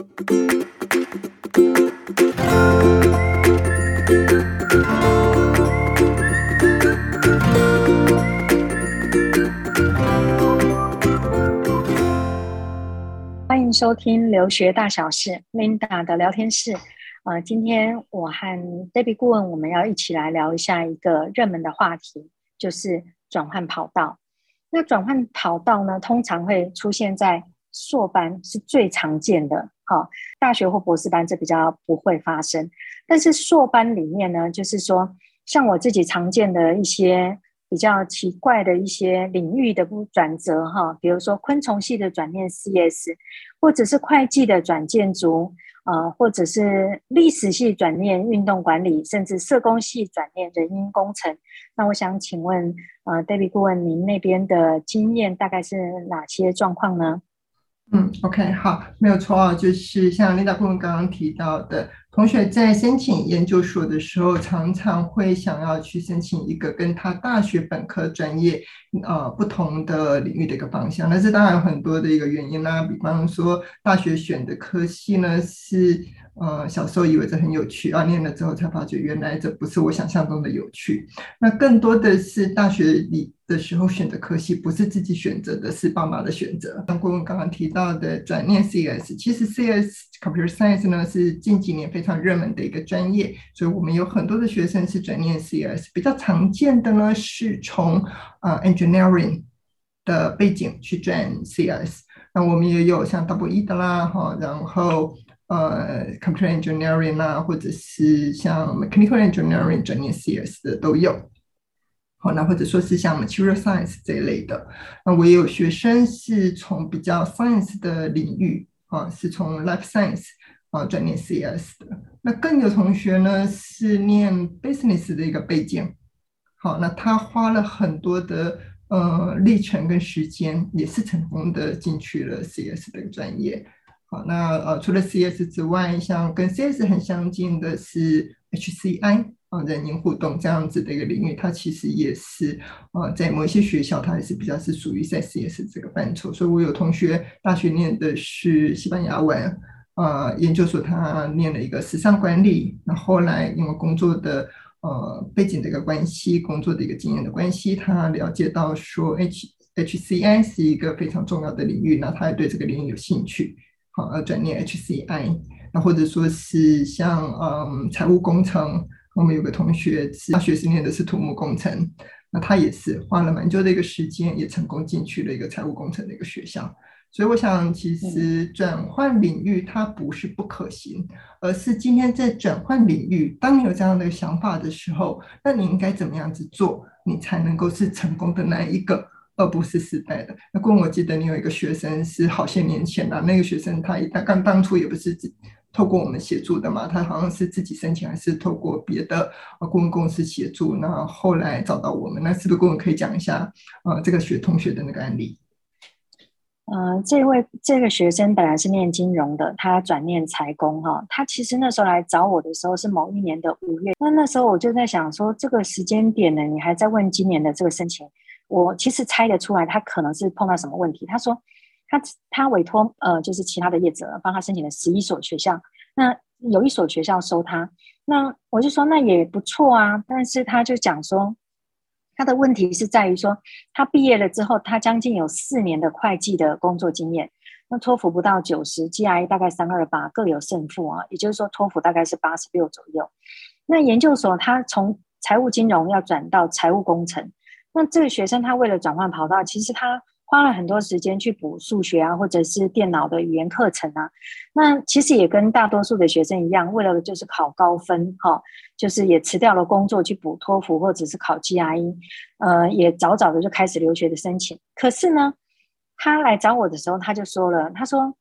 欢迎收听留学大小事，Linda 的聊天室。呃，今天我和 Debbie 顾问，我们要一起来聊一下一个热门的话题，就是转换跑道。那转换跑道呢，通常会出现在硕班，是最常见的。好，大学或博士班这比较不会发生，但是硕班里面呢，就是说，像我自己常见的一些比较奇怪的一些领域的不转折哈，比如说昆虫系的转念 CS，或者是会计的转建筑。呃，或者是历史系转念运动管理，甚至社工系转念人因工程。那我想请问，呃，David 顾问，您那边的经验大概是哪些状况呢？嗯，OK，好，没有错啊，就是像 Linda 顾问刚刚提到的。同学在申请研究所的时候，常常会想要去申请一个跟他大学本科专业呃不同的领域的一个方向。那这当然有很多的一个原因啦，比方说大学选的科系呢是。呃，小时候以为这很有趣，啊，念了之后才发觉原来这不是我想象中的有趣。那更多的是大学里的时候选择科系不是自己选择的，是爸妈的选择。像顾问刚刚提到的转念 CS，其实 CS Computer Science 呢是近几年非常热门的一个专业，所以我们有很多的学生是转念 CS。比较常见的呢是从呃 Engineering 的背景去转 CS，那我们也有像 Double E 的啦，哈，然后。呃，computer engineering 啊，或者是像 mechanical engineering 转念 CS 的都有。好，那或者说是像 material science 这一类的。那我也有学生是从比较 science 的领域啊，是从 life science 啊转念 CS 的。那更有同学呢是念 business 的一个背景。好，那他花了很多的呃历程跟时间，也是成功的进去了 CS 的专业。好，那呃，除了 CS 之外，像跟 CS 很相近的是 HCI 啊，人因互动这样子的一个领域，它其实也是呃，在某一些学校，它还是比较是属于在 CS 这个范畴。所以我有同学大学念的是西班牙文，呃，研究所他念了一个时尚管理，那后来因为工作的呃背景的一个关系，工作的一个经验的关系，他了解到说 H HCI 是一个非常重要的领域，那他也对这个领域有兴趣。好，呃，转念 HCI，那或者说是像嗯财务工程，我们有个同学是大学是念的是土木工程，那他也是花了蛮久的一个时间，也成功进去了一个财务工程的一个学校。所以我想，其实转换领域它不是不可行，而是今天在转换领域，当你有这样的想法的时候，那你应该怎么样子做，你才能够是成功的那一个？而不是失败的。那过我记得你有一个学生是好些年前了，那个学生他他刚当初也不是透过我们协助的嘛，他好像是自己申请，还是透过别的顾问公司协助，那后来找到我们。那是不是顾问可以讲一下呃这个学同学的那个案例？呃，这位这个学生本来是念金融的，他转念财工哈。他其实那时候来找我的时候是某一年的五月，那那时候我就在想说，这个时间点呢，你还在问今年的这个申请。我其实猜得出来，他可能是碰到什么问题。他说他，他委托呃，就是其他的业者帮他申请了十一所学校，那有一所学校收他，那我就说那也不错啊。但是他就讲说，他的问题是在于说，他毕业了之后，他将近有四年的会计的工作经验，那托福不到九十，GRE 大概三二八，各有胜负啊。也就是说，托福大概是八十六左右。那研究所他从财务金融要转到财务工程。那这个学生他为了转换跑道，其实他花了很多时间去补数学啊，或者是电脑的语言课程啊。那其实也跟大多数的学生一样，为了就是考高分，哈，就是也辞掉了工作去补托福或者是考 GRE，呃，也早早的就开始留学的申请。可是呢，他来找我的时候，他就说了，他说，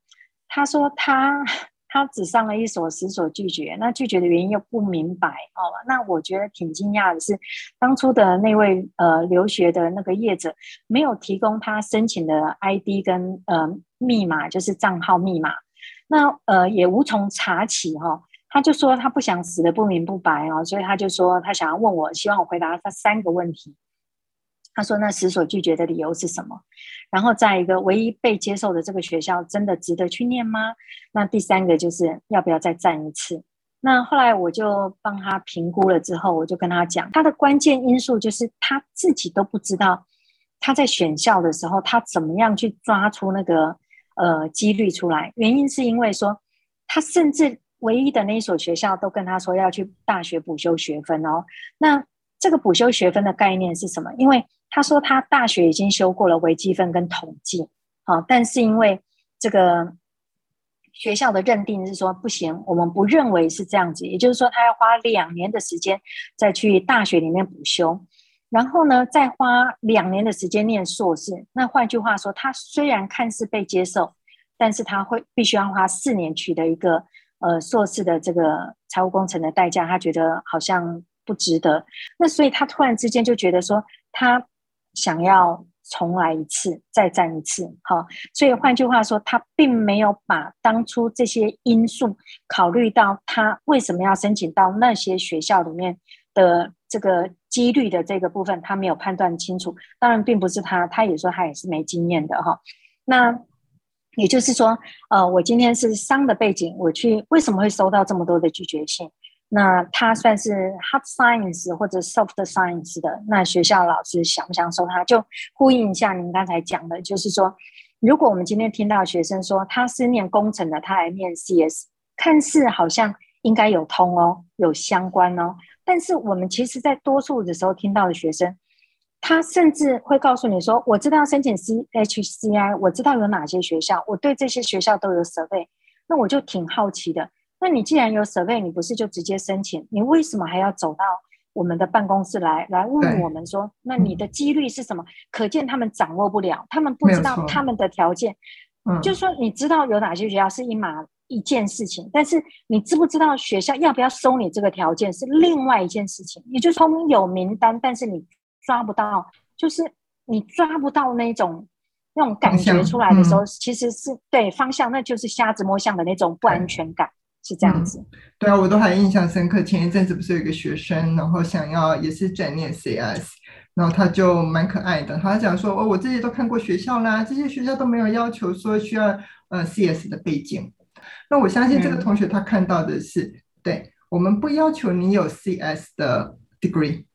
他说他。他只上了一所，十所拒绝。那拒绝的原因又不明白哦。那我觉得挺惊讶的是，当初的那位呃留学的那个业者没有提供他申请的 ID 跟呃密码，就是账号密码。那呃也无从查起哈、哦。他就说他不想死得不明不白哦，所以他就说他想要问我，希望我回答他三个问题。他说：“那十所拒绝的理由是什么？然后在一个唯一被接受的这个学校，真的值得去念吗？那第三个就是要不要再战一次？那后来我就帮他评估了之后，我就跟他讲，他的关键因素就是他自己都不知道他在选校的时候，他怎么样去抓出那个呃几率出来。原因是因为说，他甚至唯一的那一所学校都跟他说要去大学补修学分哦。那这个补修学分的概念是什么？因为他说他大学已经修过了微积分跟统计，好，但是因为这个学校的认定是说不行，我们不认为是这样子，也就是说他要花两年的时间再去大学里面补修，然后呢再花两年的时间念硕士。那换句话说，他虽然看似被接受，但是他会必须要花四年取得一个呃硕士的这个财务工程的代价，他觉得好像不值得。那所以他突然之间就觉得说他。想要重来一次，再战一次，哈，所以换句话说，他并没有把当初这些因素考虑到他为什么要申请到那些学校里面的这个几率的这个部分，他没有判断清楚。当然，并不是他，他也说他也是没经验的哈。那也就是说，呃，我今天是商的背景，我去为什么会收到这么多的拒绝信？那他算是 hard science 或者 soft science 的，那学校老师想不想收他？就呼应一下您刚才讲的，就是说，如果我们今天听到学生说他是念工程的，他来念 CS，看似好像应该有通哦，有相关哦，但是我们其实在多数的时候听到的学生，他甚至会告诉你说，我知道申请 CHCI，我知道有哪些学校，我对这些学校都有设备那我就挺好奇的。那你既然有 survey，你不是就直接申请？你为什么还要走到我们的办公室来来问我们说，那你的几率是什么？可见他们掌握不了，他们不知道他们的条件。嗯，就是说你知道有哪些学校是一码一件事情，但是你知不知道学校要不要收你这个条件是另外一件事情。也就是说有名单，但是你抓不到，就是你抓不到那种那种感觉出来的时候，其实是对方向，那就是瞎子摸象的那种不安全感。是这样子，嗯，对啊，我都还印象深刻。前一阵子不是有一个学生，然后想要也是转念 CS，然后他就蛮可爱的，他讲说：“哦，我这些都看过学校啦，这些学校都没有要求说需要呃 CS 的背景。”那我相信这个同学他看到的是，嗯、对我们不要求你有 CS 的 degree，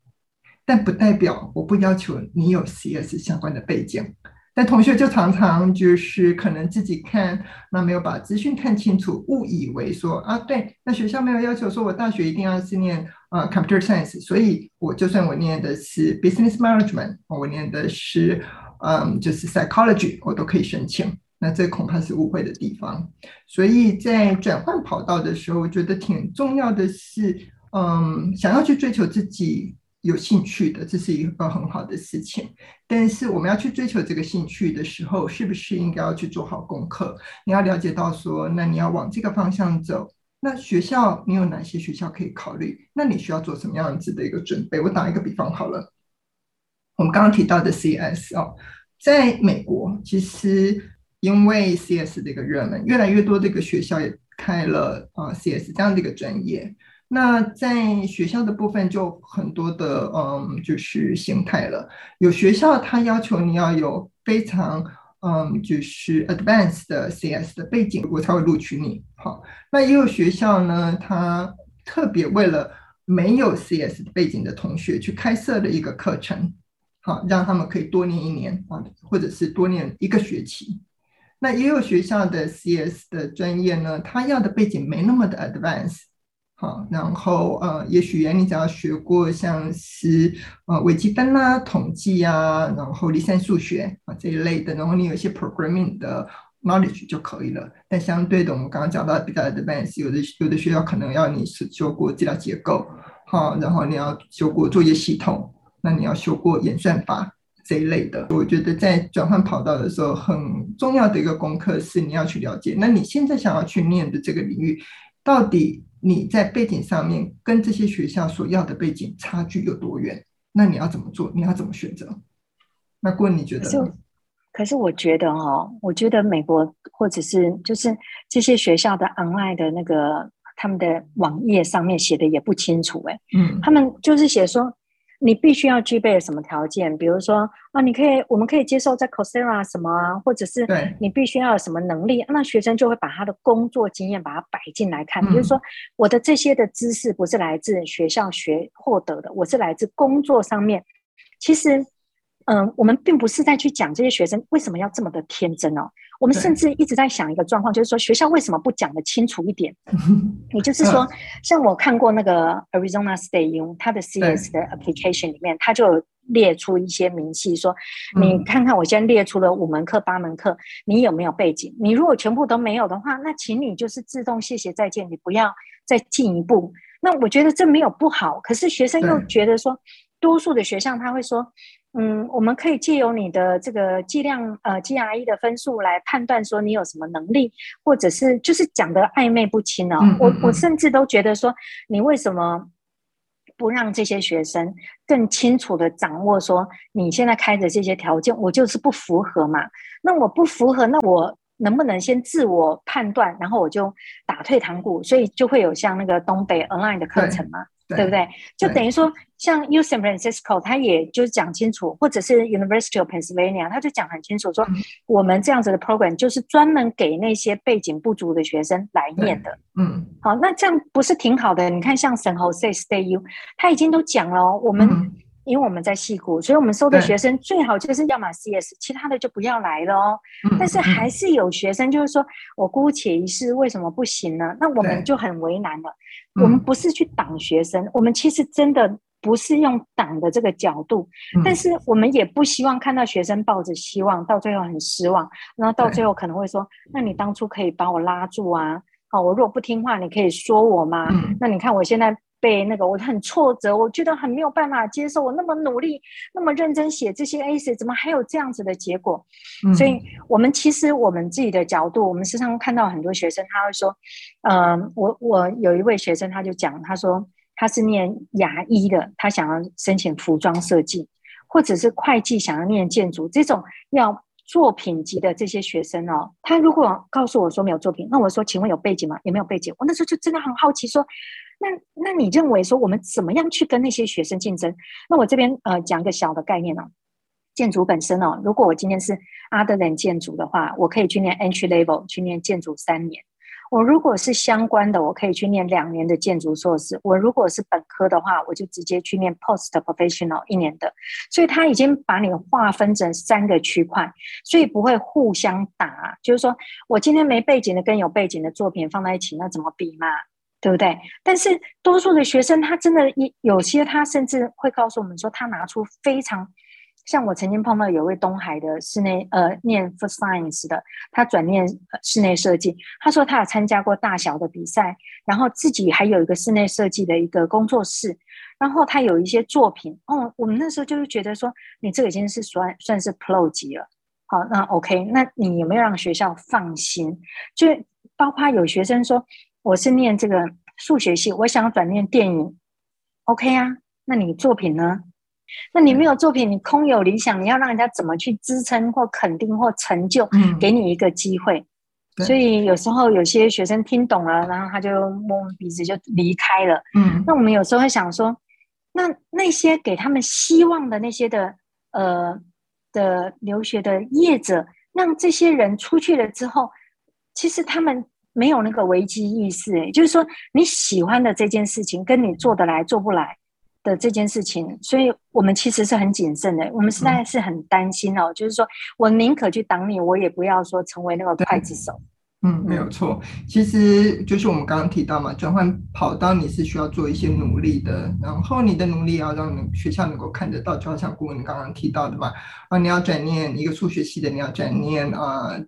但不代表我不要求你有 CS 相关的背景。但同学就常常就是可能自己看，那没有把资讯看清楚，误以为说啊，对，那学校没有要求说我大学一定要是念呃 computer science，所以我就算我念的是 business management，我念的是嗯就是 psychology，我都可以申请。那这恐怕是误会的地方。所以在转换跑道的时候，我觉得挺重要的是，嗯，想要去追求自己。有兴趣的，这是一个很好的事情。但是我们要去追求这个兴趣的时候，是不是应该要去做好功课？你要了解到说，那你要往这个方向走，那学校你有哪些学校可以考虑？那你需要做什么样子的一个准备？我打一个比方好了，我们刚刚提到的 CS 哦，在美国其实因为 CS 的一个热门，越来越多的一个学校也开了啊 CS 这样的一个专业。那在学校的部分就很多的，嗯，就是形态了。有学校它要求你要有非常，嗯，就是 advanced 的 CS 的背景，我才会录取你。好，那也有学校呢，它特别为了没有 CS 背景的同学去开设了一个课程，好，让他们可以多念一年啊，或者是多念一个学期。那也有学校的 CS 的专业呢，它要的背景没那么的 advanced。啊，然后呃，也许你只要学过像是呃微积分啦、统计啊，然后离散数学啊这一类的，然后你有一些 programming 的 knowledge 就可以了。但相对的，我们刚刚讲到比较 advanced，有的有的学校可能要你是修过资料结构，好，然后你要修过作业系统，那你要修过演算法这一类的。我觉得在转换跑道的时候，很重要的一个功课是你要去了解，那你现在想要去念的这个领域到底。你在背景上面跟这些学校所要的背景差距有多远？那你要怎么做？你要怎么选择？那顾问你觉得呢？可是我觉得哦，我觉得美国或者是就是这些学校的 online 的那个他们的网页上面写的也不清楚哎，嗯，他们就是写说你必须要具备什么条件？比如说啊，你可以，我们可以接受在 Coursera 什么啊，或者是你必须要有什么能力，那学生就会把他的工作经验把它摆进来看。比如说，我的这些的知识不是来自学校学获得的，我是来自工作上面。其实。嗯，我们并不是在去讲这些学生为什么要这么的天真哦。我们甚至一直在想一个状况，就是说学校为什么不讲得清楚一点？也就是说，像我看过那个 Arizona State U，它的 CS 的 application 里面，它就列出一些明细，说你看看，我先列出了五门课、八门课，你有没有背景？你如果全部都没有的话，那请你就是自动谢谢再见，你不要再进一步。那我觉得这没有不好，可是学生又觉得说，多数的学校他会说。嗯，我们可以借由你的这个计量呃 GRE 的分数来判断说你有什么能力，或者是就是讲的暧昧不清哦。嗯嗯嗯，我我甚至都觉得说，你为什么不让这些学生更清楚的掌握说你现在开的这些条件，我就是不符合嘛？那我不符合，那我能不能先自我判断，然后我就打退堂鼓？所以就会有像那个东北 online 的课程嘛。对，对不对？就等于说，像 U San Francisco，他也就讲清楚，或者是 University of Pennsylvania，他就讲很清楚说，我们这样子的 program 就是专门给那些背景不足的学生来念的。嗯，好，那这样不是挺好的？你看，像 San Jose State U，他已经都讲了、哦，我们。嗯因为我们在西谷，所以我们收的学生最好就是要么 CS，其他的就不要来了哦。但是还是有学生就是说，我姑且一试，为什么不行呢？那我们就很为难了。我们不是去挡学生，我们其实真的不是用挡的这个角度，但是我们也不希望看到学生抱着希望，到最后很失望，然后到最后可能会说：“那你当初可以把我拉住啊！好，我如果不听话，你可以说我吗？那你看我现在。”被那个我很挫折，我觉得很没有办法接受。我那么努力，那么认真写这些 essay，怎么还有这样子的结果？嗯、所以，我们其实我们自己的角度，我们时常看到很多学生，他会说：“嗯、呃，我我有一位学生，他就讲，他说他是念牙医的，他想要申请服装设计，或者是会计想要念建筑，这种要作品集的这些学生哦，他如果告诉我说没有作品，那我说，请问有背景吗？有没有背景？我那时候就真的很好奇说。”那那你认为说我们怎么样去跟那些学生竞争？那我这边呃讲一个小的概念哦，建筑本身哦，如果我今天是 other than 建筑的话，我可以去念 entry level 去念建筑三年。我如果是相关的，我可以去念两年的建筑硕士。我如果是本科的话，我就直接去念 post professional 一年的。所以他已经把你划分成三个区块，所以不会互相打。就是说我今天没背景的跟有背景的作品放在一起，那怎么比嘛？对不对？但是多数的学生，他真的一有些，他甚至会告诉我们说，他拿出非常像我曾经碰到有位东海的室内呃念 food science 的，他转念室内设计。他说他有参加过大小的比赛，然后自己还有一个室内设计的一个工作室，然后他有一些作品。哦，我们那时候就是觉得说，你这个已经是算算是 pro 级了。好，那 OK，那你有没有让学校放心？就包括有学生说。我是念这个数学系，我想转念电影，OK 啊？那你作品呢？那你没有作品，你空有理想，你要让人家怎么去支撑或肯定或成就？给你一个机会。嗯、所以有时候有些学生听懂了，然后他就摸摸鼻子就离开了。嗯，那我们有时候会想说，那那些给他们希望的那些的呃的留学的业者，让这些人出去了之后，其实他们。没有那个危机意识，哎，就是说你喜欢的这件事情，跟你做得来做不来的这件事情，所以我们其实是很谨慎的。我们实在是很担心哦，嗯、就是说我宁可去挡你，我也不要说成为那个刽子手。嗯，没有错。其实就是我们刚刚提到嘛，转换跑道你是需要做一些努力的，然后你的努力要让学校能够看得到，就好像顾问刚刚提到的嘛，啊，你要转念一个数学系的，你要转念啊。呃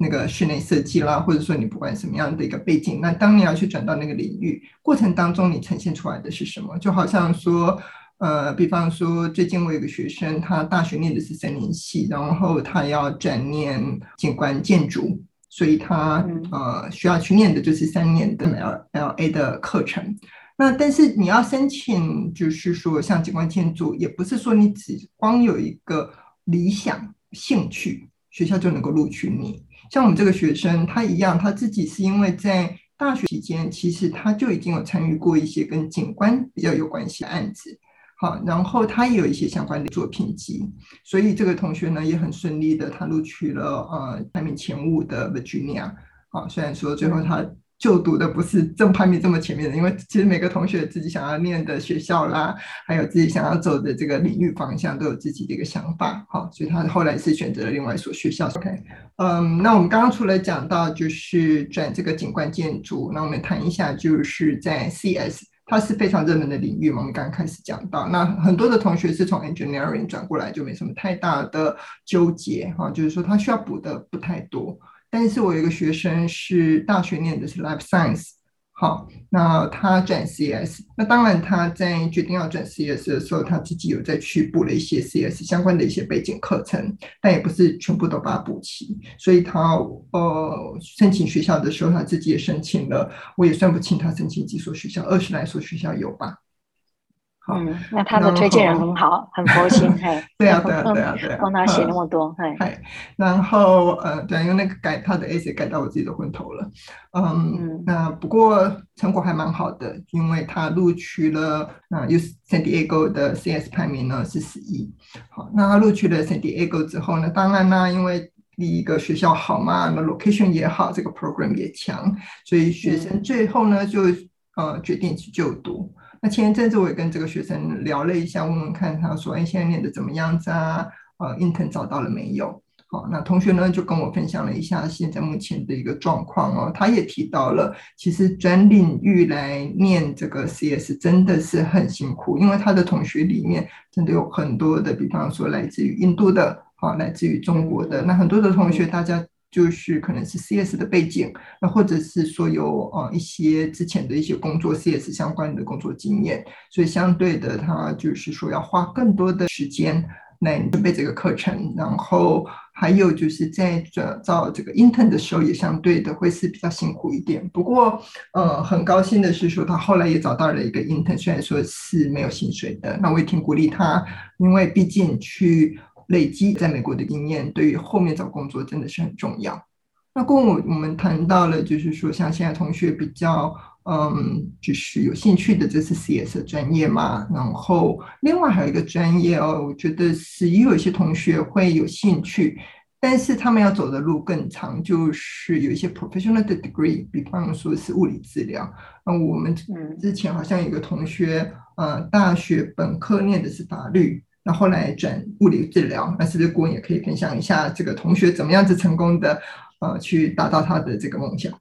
那个室内设计啦，或者说你不管什么样的一个背景，那当你要去转到那个领域过程当中，你呈现出来的是什么？就好像说，呃，比方说最近我有个学生，他大学念的是森林系，然后他要转念景观建筑，所以他呃需要去念的就是三年的 L LA 的课程。那但是你要申请，就是说像景观建筑，也不是说你只光有一个理想兴趣，学校就能够录取你。像我们这个学生，他一样，他自己是因为在大学期间，其实他就已经有参与过一些跟景观比较有关系的案子，好，然后他也有一些相关的作品集，所以这个同学呢也很顺利的，他录取了呃排名前五的 Virginia。好，虽然说最后他就读的不是正排名这么前面的，因为其实每个同学自己想要念的学校啦，还有自己想要走的这个领域方向都有自己的一个想法。好，所以他后来是选择了另外一所学校。OK，嗯，那我们刚刚除了讲到就是转这个景观建筑，那我们谈一下就是在 CS。它是非常热门的领域嘛，我们刚刚开始讲到，那很多的同学是从 engineering 转过来，就没什么太大的纠结哈，就是说他需要补的不太多。但是我有一个学生是大学念的是 life science。好，那他转 CS，那当然他在决定要转 CS 的时候，他自己有再去补了一些 CS 相关的一些背景课程，但也不是全部都把它补齐，所以他呃申请学校的时候，他自己也申请了，我也算不清他申请几所学校，二十来所学校有吧。嗯，那他的推荐人很好，很佛心，嘿。对啊，对啊，对啊，对啊，帮他写那么多，嘿。然后呃，对，因为那个改他的 essay 改到我自己的昏头了，嗯，那不过成果还蛮好的，因为他录取了那 U San Diego 的 CS 排名呢是十一，好，那他录取了 San Diego 之后呢，当然呢，因为第一个学校好嘛，那 location 也好，这个 program 也强，所以学生最后呢就呃决定去就读。那前一阵子我也跟这个学生聊了一下，问问看他说：“哎，现在念的怎么样子啊？呃，intern 找到了没有？”好，那同学呢就跟我分享了一下现在目前的一个状况哦。他也提到了，其实转领域来念这个 CS 真的是很辛苦，因为他的同学里面真的有很多的，比方说来自于印度的，啊，来自于中国的，那很多的同学大家。就是可能是 CS 的背景，那或者是说有呃一些之前的一些工作 CS 相关的工作经验，所以相对的他就是说要花更多的时间来准备这个课程，然后还有就是在转造这个 intern 的时候也相对的会是比较辛苦一点。不过呃很高兴的是说他后来也找到了一个 intern，虽然说是没有薪水的，那我也挺鼓励他，因为毕竟去。累积在美国的经验，对于后面找工作真的是很重要。那跟我我们谈到了，就是说像现在同学比较嗯，就是有兴趣的，这是 CS 的专业嘛。然后另外还有一个专业哦，我觉得是也有一些同学会有兴趣，但是他们要走的路更长，就是有一些 professional 的 degree，比方说是物理治疗。那我们之前好像有个同学，呃，大学本科念的是法律。那后来转物理治疗，那是不是郭也可以分享一下这个同学怎么样子成功的，呃，去达到他的这个梦想？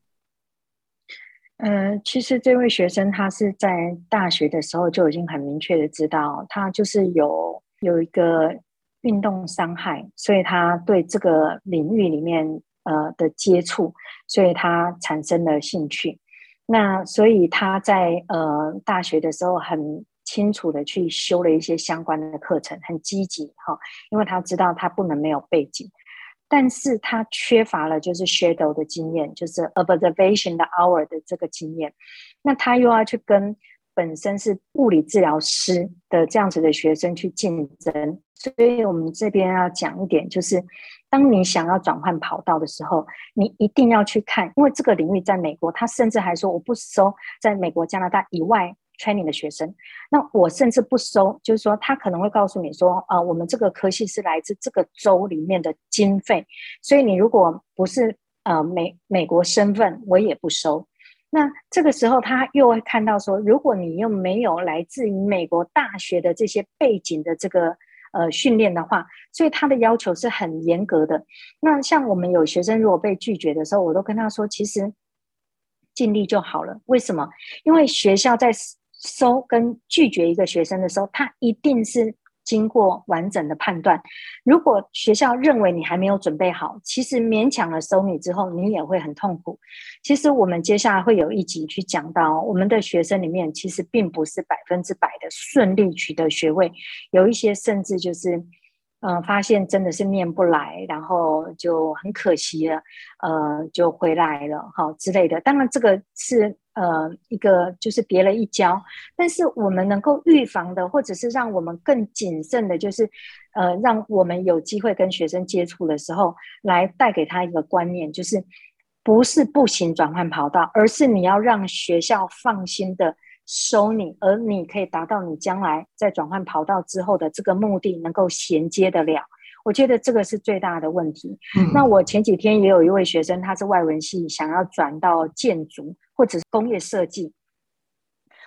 呃，其实这位学生他是在大学的时候就已经很明确的知道，他就是有有一个运动伤害，所以他对这个领域里面呃的接触，所以他产生了兴趣。那所以他在呃大学的时候很。清楚的去修了一些相关的课程，很积极哈，因为他知道他不能没有背景，但是他缺乏了就是 shadow 的经验，就是 observation 的 hour 的这个经验，那他又要去跟本身是物理治疗师的这样子的学生去竞争，所以我们这边要讲一点，就是当你想要转换跑道的时候，你一定要去看，因为这个领域在美国，他甚至还说我不收在美国、加拿大以外。Training 的学生，那我甚至不收，就是说他可能会告诉你说，呃，我们这个科系是来自这个州里面的经费，所以你如果不是呃美美国身份，我也不收。那这个时候他又会看到说，如果你又没有来自于美国大学的这些背景的这个呃训练的话，所以他的要求是很严格的。那像我们有学生如果被拒绝的时候，我都跟他说，其实尽力就好了。为什么？因为学校在。收跟拒绝一个学生的时候，他一定是经过完整的判断。如果学校认为你还没有准备好，其实勉强的收你之后，你也会很痛苦。其实我们接下来会有一集去讲到，我们的学生里面其实并不是百分之百的顺利取得学位，有一些甚至就是。嗯、发现真的是念不来，然后就很可惜了，呃，就回来了，哈之类的。当然，这个是呃一个就是跌了一跤，但是我们能够预防的，或者是让我们更谨慎的，就是呃，让我们有机会跟学生接触的时候，来带给他一个观念，就是不是步行转换跑道，而是你要让学校放心的收你，而你可以达到你将来在转换跑道之后的这个目的，能够衔接得了。我觉得这个是最大的问题。嗯、那我前几天也有一位学生，他是外文系，想要转到建筑或者是工业设计，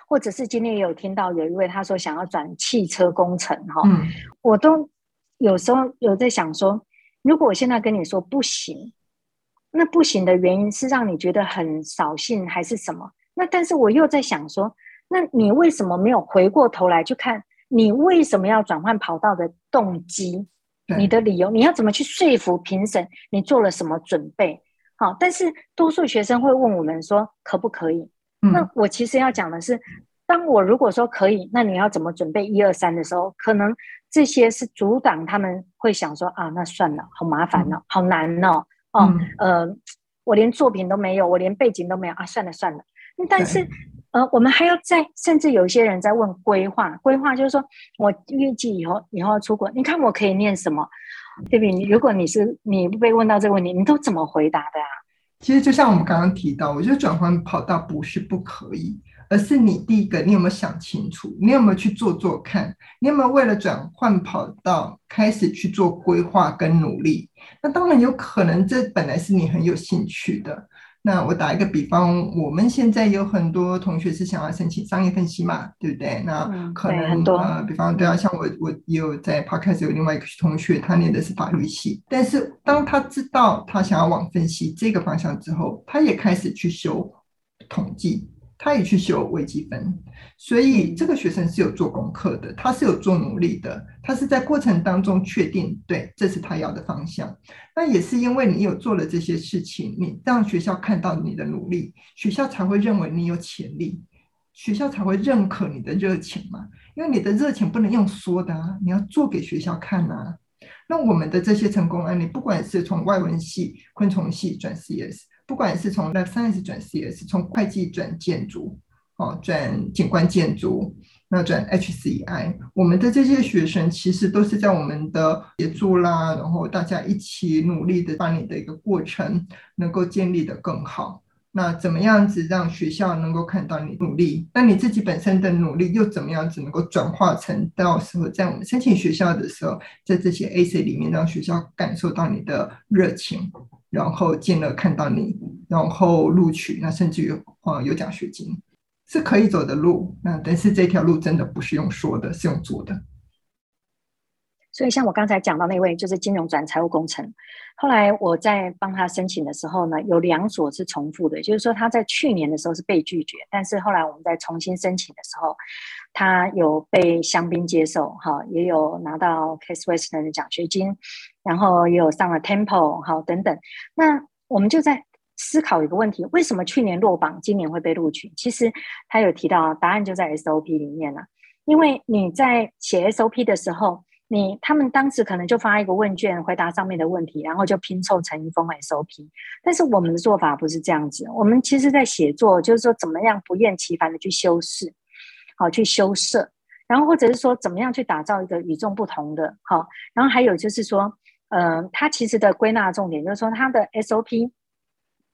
或者是今天也有听到有一位他说想要转汽车工程哈，嗯、我都有时候有在想说，如果我现在跟你说不行，那不行的原因是让你觉得很扫兴还是什么？那但是我又在想说，那你为什么没有回过头来去看你为什么要转换跑道的动机？你的理由，你要怎么去说服评审？你做了什么准备？好，但是多数学生会问我们说可不可以？嗯、那我其实要讲的是，当我如果说可以，那你要怎么准备一二三的时候，可能这些是阻挡他们会想说啊，那算了，好麻烦哦，嗯、好难哦，哦，嗯、呃，我连作品都没有，我连背景都没有啊，算了算了。但是。呃，我们还要再，甚至有些人在问规划，规划就是说我预计以后以后要出国，你看我可以念什么？对不对？如果你是你被问到这个问题，你都怎么回答的啊？其实就像我们刚刚提到，我觉得转换跑道不是不可以，而是你第一个，你有没有想清楚？你有没有去做做看？你有没有为了转换跑道开始去做规划跟努力？那当然有可能，这本来是你很有兴趣的。那我打一个比方，我们现在有很多同学是想要申请商业分析嘛，对不对？那可能、嗯、呃，比方对啊，像我，我也有在 Podcast 有另外一个同学，他念的是法律系，但是当他知道他想要往分析这个方向之后，他也开始去修统计。他也去修微积分，所以这个学生是有做功课的，他是有做努力的，他是在过程当中确定，对，这是他要的方向。那也是因为你有做了这些事情，你让学校看到你的努力，学校才会认为你有潜力，学校才会认可你的热情嘛。因为你的热情不能用说的啊，你要做给学校看啊。那我们的这些成功案例，不管是从外文系、昆虫系转 CS。不管是从 Life Science 转 CS，从会计转建筑，哦，转景观建筑，那转 HCI，我们的这些学生其实都是在我们的协助啦，然后大家一起努力的把你的一个过程能够建立的更好。那怎么样子让学校能够看到你努力？那你自己本身的努力又怎么样子能够转化成到时候在我们申请学校的时候，在这些 AC 里面让学校感受到你的热情？然后进而看到你，然后录取，那甚至于啊有奖学金，是可以走的路。那但是这条路真的不是用说的，是用做的。所以像我刚才讲到那位，就是金融转财务工程。后来我在帮他申请的时候呢，有两所是重复的，就是说他在去年的时候是被拒绝，但是后来我们在重新申请的时候，他有被香槟接受，哈，也有拿到 Case Western 的奖学金。然后也有上了 Temple 好等等，那我们就在思考一个问题：为什么去年落榜，今年会被录取？其实他有提到答案就在 SOP 里面了。因为你在写 SOP 的时候，你他们当时可能就发一个问卷回答上面的问题，然后就拼凑成一封 SOP。但是我们的做法不是这样子，我们其实在写作就是说怎么样不厌其烦的去修饰，好去修饰，然后或者是说怎么样去打造一个与众不同的，好，然后还有就是说。呃，他其实的归纳重点就是说，他的 SOP，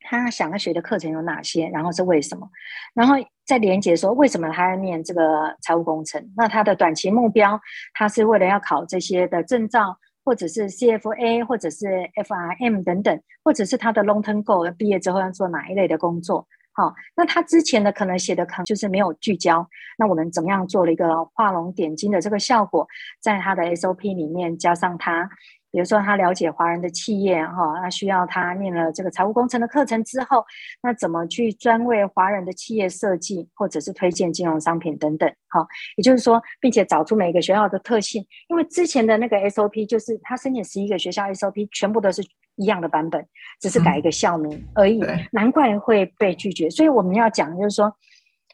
他想要学的课程有哪些，然后是为什么，然后再连接说为什么他要念这个财务工程。那他的短期目标，他是为了要考这些的证照，或者是 CFA，或者是 FRM 等等，或者是他的 long term goal，毕业之后要做哪一类的工作。好，那他之前的可能写的可能就是没有聚焦。那我们怎么样做了一个画龙点睛的这个效果，在他的 SOP 里面加上他。比如说，他了解华人的企业，哈，那需要他念了这个财务工程的课程之后，那怎么去专为华人的企业设计，或者是推荐金融商品等等，哈，也就是说，并且找出每个学校的特性，因为之前的那个 SOP 就是他申请十一个学校 SOP 全部都是一样的版本，只是改一个校名而已，嗯、难怪会被拒绝。所以我们要讲，就是说，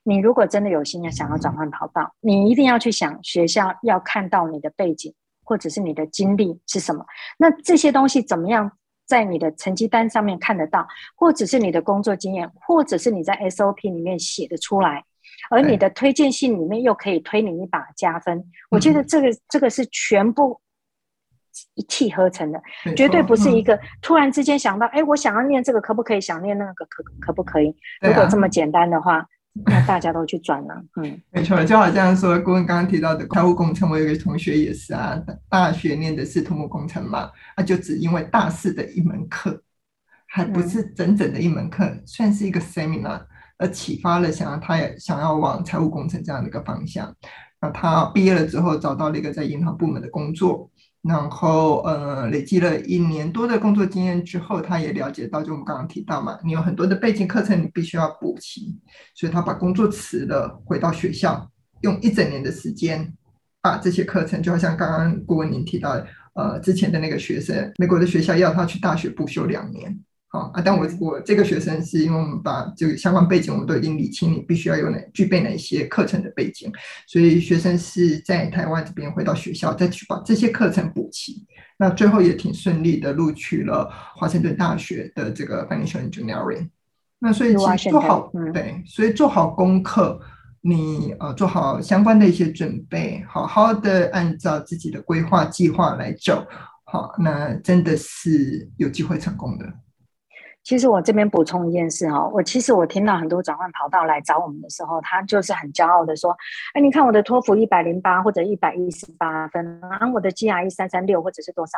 你如果真的有心要想要转换跑道，你一定要去想学校要看到你的背景。或者是你的经历是什么？那这些东西怎么样在你的成绩单上面看得到？或者是你的工作经验，或者是你在 SOP 里面写的出来，而你的推荐信里面又可以推你一把加分。对我觉得这个这个是全部一气呵成的，绝对不是一个突然之间想到，哎、嗯，我想要念这个，可不可以？想念那个，可可不可以？啊、如果这么简单的话。那大家都去转了。嗯，没错，就好像说，顾问刚刚提到的财务工程，我有一个同学也是啊，大学念的是土木工程嘛，那就只因为大四的一门课，还不是整整的一门课，嗯、算是一个 seminar，而启发了想要他也想要往财务工程这样的一个方向。那他毕业了之后，找到了一个在银行部门的工作。然后，呃，累积了一年多的工作经验之后，他也了解到，就我们刚刚提到嘛，你有很多的背景课程，你必须要补齐，所以他把工作辞了，回到学校，用一整年的时间把这些课程，就好像刚刚顾问您提到，呃，之前的那个学生，美国的学校要他去大学补修两年。啊啊！但我我这个学生是因为我们把这个相关背景我们都已经理清，你必须要有哪具备哪些课程的背景，所以学生是在台湾这边回到学校再去把这些课程补齐。那最后也挺顺利的录取了华盛顿大学的这个 Financial Engineering。那所以其实做好对，所以做好功课，你呃做好相关的一些准备，好好的按照自己的规划计划来走，好，那真的是有机会成功的。其实我这边补充一件事哈，我其实我听到很多转换跑道来找我们的时候，他就是很骄傲的说：“哎，你看我的托福一百零八或者一百一十八分，然后我的 GRE 三三六或者是多少。”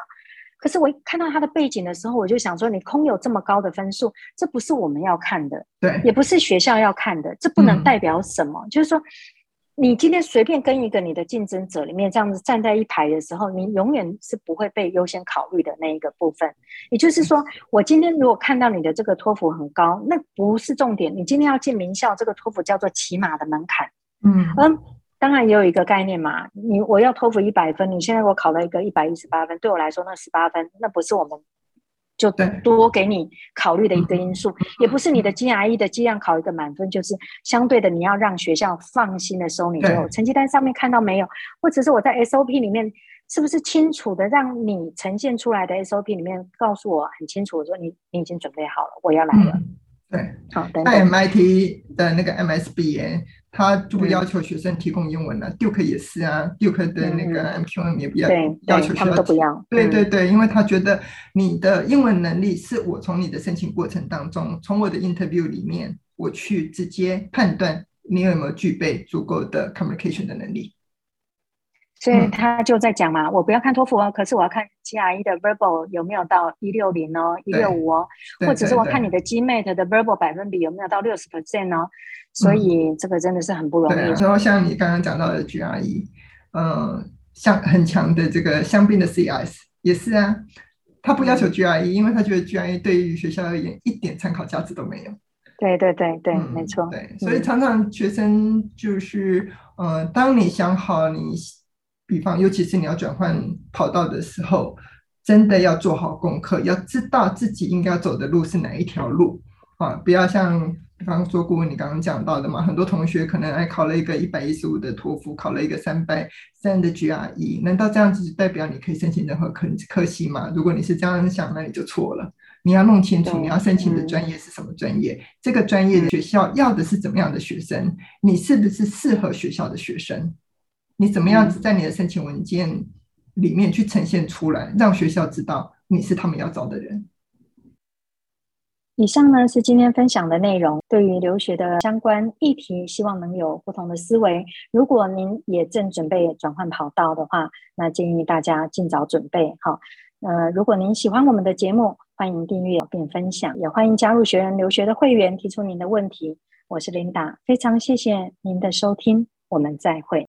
可是我一看到他的背景的时候，我就想说：“你空有这么高的分数，这不是我们要看的，对，也不是学校要看的，这不能代表什么。嗯”就是说。你今天随便跟一个你的竞争者里面这样子站在一排的时候，你永远是不会被优先考虑的那一个部分。也就是说，我今天如果看到你的这个托福很高，那不是重点。你今天要进名校，这个托福叫做起码的门槛。嗯嗯，当然也有一个概念嘛，你我要托福一百分，你现在我考了一个一百一十八分，对我来说那十八分，那不是我们。就多给你考虑的一个因素，也不是你的 GRE 的剂量考一个满分，就是相对的，你要让学校放心的收你。就成绩单上面看到没有，或者是我在 SOP 里面是不是清楚的让你呈现出来的 SOP 里面告诉我很清楚，我说你你已经准备好了，我要来了。嗯对，好，那 MIT 的那个 MSBA，他就不要求学生提供英文了。Duke 也是啊，Duke 的那个 MQM 也不要要求学生，都不要。对对对，因为他觉得你的英文能力是我从你的申请过程当中，从我的 interview 里面，我去直接判断你有没有具备足够的 communication 的能力。所以他就在讲嘛，我不要看托福哦，可是我要看 GRE 的 verbal 有没有到一六零哦，一六五哦，或者是我看你的 GMAT 的 verbal 百分比有没有到六十 percent 哦。所以这个真的是很不容易。然后像你刚刚讲到的 GRE，呃，像很强的这个香槟的 CS 也是啊，他不要求 GRE，因为他觉得 GRE 对于学校而言一点参考价值都没有。对对对对，没错。对，所以常常学生就是，呃，当你想好你。比方，尤其是你要转换跑道的时候，真的要做好功课，要知道自己应该走的路是哪一条路啊！不要像比方说顾问你刚刚讲到的嘛，很多同学可能还考了一个一百一十五的托福，考了一个三百三的 GRE，难道这样子代表你可以申请任何科科系吗？如果你是这样想，那你就错了。你要弄清楚你要申请的专业是什么专业，这个专业的学校要的是怎么样的学生，你是不是适合学校的学生？你怎么样子在你的申请文件里面去呈现出来，让学校知道你是他们要找的人？以上呢是今天分享的内容，对于留学的相关议题，希望能有不同的思维。如果您也正准备转换跑道的话，那建议大家尽早准备。好，呃，如果您喜欢我们的节目，欢迎订阅并分享，也欢迎加入学人留学的会员，提出您的问题。我是琳达，非常谢谢您的收听。我们再会。